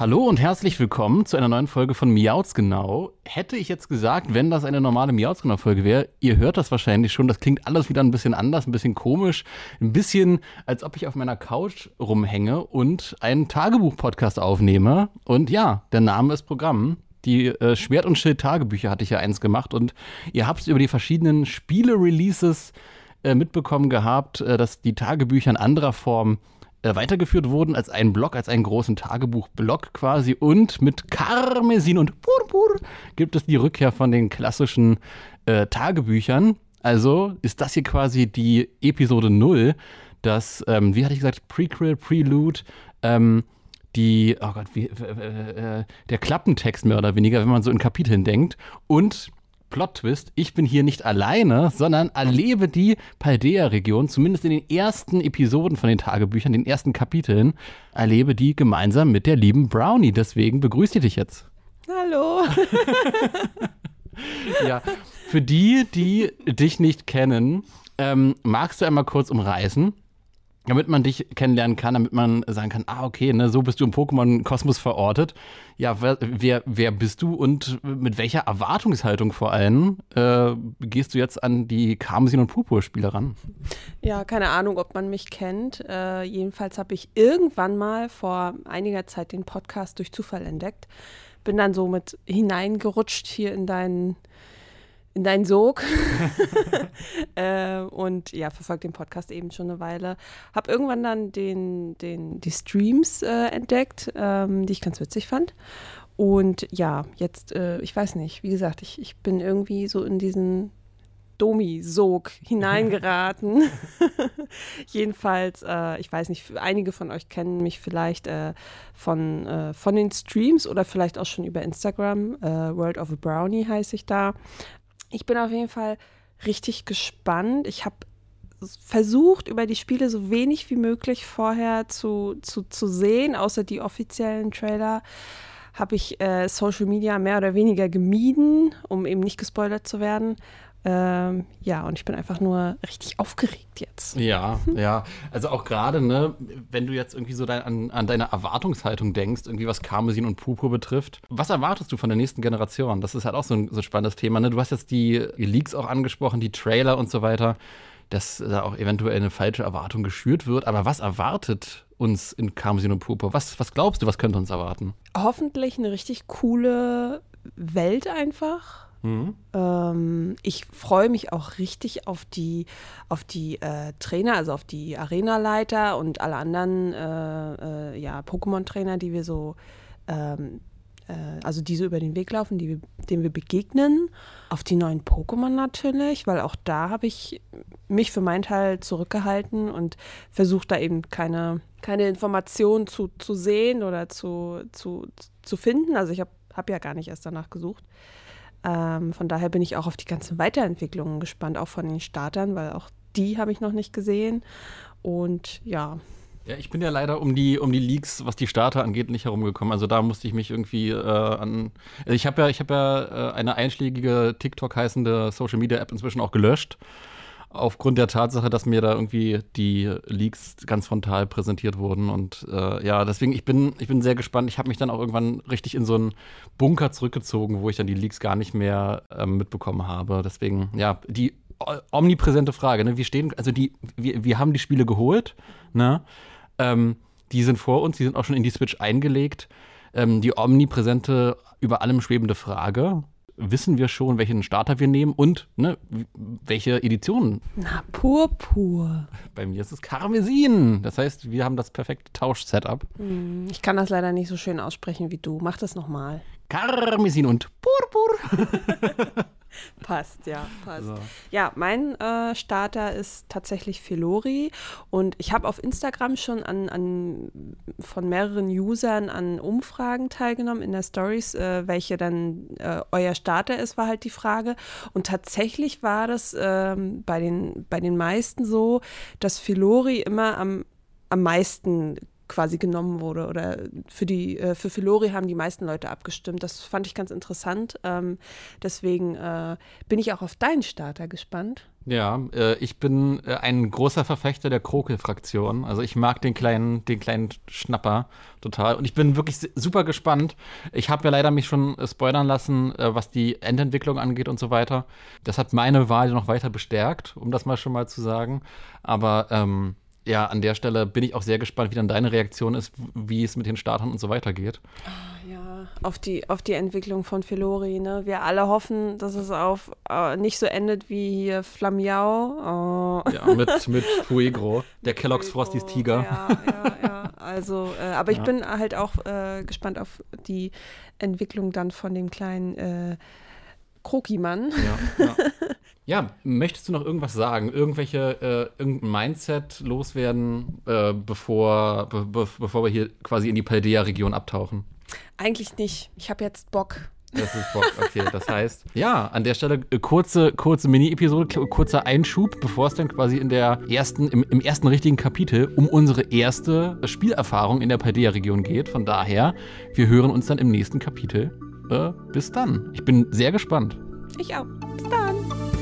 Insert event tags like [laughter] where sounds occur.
Hallo und herzlich willkommen zu einer neuen Folge von Miauts genau. Hätte ich jetzt gesagt, wenn das eine normale Miauts genau Folge wäre, ihr hört das wahrscheinlich schon, das klingt alles wieder ein bisschen anders, ein bisschen komisch, ein bisschen als ob ich auf meiner Couch rumhänge und einen Tagebuch-Podcast aufnehme. Und ja, der Name ist Programm. Die äh, Schwert- und Schild-Tagebücher hatte ich ja eins gemacht und ihr habt es über die verschiedenen Spiele-Releases äh, mitbekommen gehabt, äh, dass die Tagebücher in anderer Form äh, weitergeführt wurden als einen Blog, als einen großen Tagebuch-Blog quasi. Und mit Karmesin und Purpur gibt es die Rückkehr von den klassischen äh, Tagebüchern. Also ist das hier quasi die Episode 0, das, ähm, wie hatte ich gesagt, Prequel, Prelude, ähm, die, oh Gott, wie, äh, der Klappentext mehr oder weniger, wenn man so in Kapiteln denkt. Und Plot-Twist, ich bin hier nicht alleine, sondern erlebe die Paldea-Region, zumindest in den ersten Episoden von den Tagebüchern, den ersten Kapiteln, erlebe die gemeinsam mit der lieben Brownie. Deswegen begrüße ich dich jetzt. Hallo. [laughs] ja, für die, die dich nicht kennen, ähm, magst du einmal kurz umreißen, damit man dich kennenlernen kann, damit man sagen kann, ah, okay, ne, so bist du im Pokémon-Kosmos verortet. Ja, wer, wer, wer, bist du und mit welcher Erwartungshaltung vor allem äh, gehst du jetzt an die Karmesin und Purpur-Spiele ran? Ja, keine Ahnung, ob man mich kennt. Äh, jedenfalls habe ich irgendwann mal vor einiger Zeit den Podcast durch Zufall entdeckt. Bin dann so mit hineingerutscht hier in deinen in deinen Sog [laughs] [laughs] äh, und ja, verfolgt den Podcast eben schon eine Weile. Hab irgendwann dann den, den, die Streams äh, entdeckt, ähm, die ich ganz witzig fand. Und ja, jetzt, äh, ich weiß nicht, wie gesagt, ich, ich bin irgendwie so in diesen Domi-Sog [laughs] hineingeraten. Jedenfalls, äh, ich weiß nicht, einige von euch kennen mich vielleicht äh, von, äh, von den Streams oder vielleicht auch schon über Instagram. Äh, World of a Brownie heiße ich da. Ich bin auf jeden Fall richtig gespannt. Ich habe versucht, über die Spiele so wenig wie möglich vorher zu, zu, zu sehen, außer die offiziellen Trailer habe ich äh, Social Media mehr oder weniger gemieden, um eben nicht gespoilert zu werden. Ähm, ja, und ich bin einfach nur richtig aufgeregt jetzt. Ja, [laughs] ja. Also auch gerade, ne, wenn du jetzt irgendwie so dein, an, an, deine Erwartungshaltung denkst, irgendwie was Karmesin und Purpur betrifft, was erwartest du von der nächsten Generation? Das ist halt auch so ein, so ein spannendes Thema. Ne? Du hast jetzt die, die Leaks auch angesprochen, die Trailer und so weiter, dass da auch eventuell eine falsche Erwartung geschürt wird. Aber was erwartet uns in Karmesin und Purpur? Was, was glaubst du, was könnte uns erwarten? Hoffentlich eine richtig coole Welt einfach Mhm. Ich freue mich auch richtig auf die, auf die äh, Trainer, also auf die Arenaleiter und alle anderen äh, äh, ja, Pokémon-Trainer, die wir so, ähm, äh, also die so über den Weg laufen, die wir, denen wir begegnen. Auf die neuen Pokémon natürlich, weil auch da habe ich mich für meinen Teil zurückgehalten und versucht da eben keine, keine Informationen zu, zu sehen oder zu, zu, zu finden. Also ich habe hab ja gar nicht erst danach gesucht. Ähm, von daher bin ich auch auf die ganzen Weiterentwicklungen gespannt, auch von den Startern, weil auch die habe ich noch nicht gesehen. Und ja. Ja, ich bin ja leider um die, um die Leaks, was die Starter angeht, nicht herumgekommen. Also da musste ich mich irgendwie äh, an. Ich habe ja, ich hab ja äh, eine einschlägige TikTok heißende Social Media App inzwischen auch gelöscht aufgrund der Tatsache, dass mir da irgendwie die Leaks ganz frontal präsentiert wurden. Und äh, ja, deswegen, ich bin, ich bin sehr gespannt. Ich habe mich dann auch irgendwann richtig in so einen Bunker zurückgezogen, wo ich dann die Leaks gar nicht mehr ähm, mitbekommen habe. Deswegen, ja, die omnipräsente Frage, ne? Wir stehen, also die, wir, wir haben die Spiele geholt, ne? Ähm, die sind vor uns, die sind auch schon in die Switch eingelegt. Ähm, die omnipräsente, über allem schwebende Frage, wissen wir schon, welchen Starter wir nehmen und ne, welche Editionen. Na, purpur. Bei mir ist es Karmesin. Das heißt, wir haben das perfekte Tausch-Setup. Hm, ich kann das leider nicht so schön aussprechen wie du. Mach das nochmal. Karmesin und Purpur. [laughs] passt, ja, passt. So. Ja, mein äh, Starter ist tatsächlich Filori und ich habe auf Instagram schon an, an, von mehreren Usern an Umfragen teilgenommen in der Stories, äh, welche dann äh, euer Starter ist, war halt die Frage. Und tatsächlich war das ähm, bei, den, bei den meisten so, dass Filori immer am, am meisten quasi genommen wurde. Oder für die, äh, für Filori haben die meisten Leute abgestimmt. Das fand ich ganz interessant. Ähm, deswegen äh, bin ich auch auf deinen Starter gespannt. Ja, äh, ich bin äh, ein großer Verfechter der Krokel-Fraktion. Also ich mag den kleinen, den kleinen Schnapper total. Und ich bin wirklich super gespannt. Ich habe ja leider mich schon äh, spoilern lassen, äh, was die Endentwicklung angeht und so weiter. Das hat meine Wahl noch weiter bestärkt, um das mal schon mal zu sagen. Aber ähm, ja, an der Stelle bin ich auch sehr gespannt, wie dann deine Reaktion ist, wie es mit den Startern und so weiter geht. Ah, ja, auf die, auf die Entwicklung von Filori. Ne? Wir alle hoffen, dass es auf äh, nicht so endet wie hier Flamiao. Oh. Ja, mit, [laughs] mit Fuegro, der Kellogg's Frosties Tiger. Ja, ja, ja. Also, äh, aber ich ja. bin halt auch äh, gespannt auf die Entwicklung dann von dem kleinen äh, Krokimann. Ja, ja. [laughs] ja, möchtest du noch irgendwas sagen? Irgendwelche, äh, irgendein Mindset loswerden, äh, bevor, be bevor wir hier quasi in die Paldea-Region abtauchen? Eigentlich nicht. Ich habe jetzt Bock. Das ist Bock, okay. Das heißt, ja, an der Stelle äh, kurze, kurze Mini-Episode, kurzer Einschub, bevor es dann quasi in der ersten, im, im ersten richtigen Kapitel um unsere erste Spielerfahrung in der Paldea-Region geht. Von daher, wir hören uns dann im nächsten Kapitel äh, bis dann. Ich bin sehr gespannt. Ich auch. Bis dann.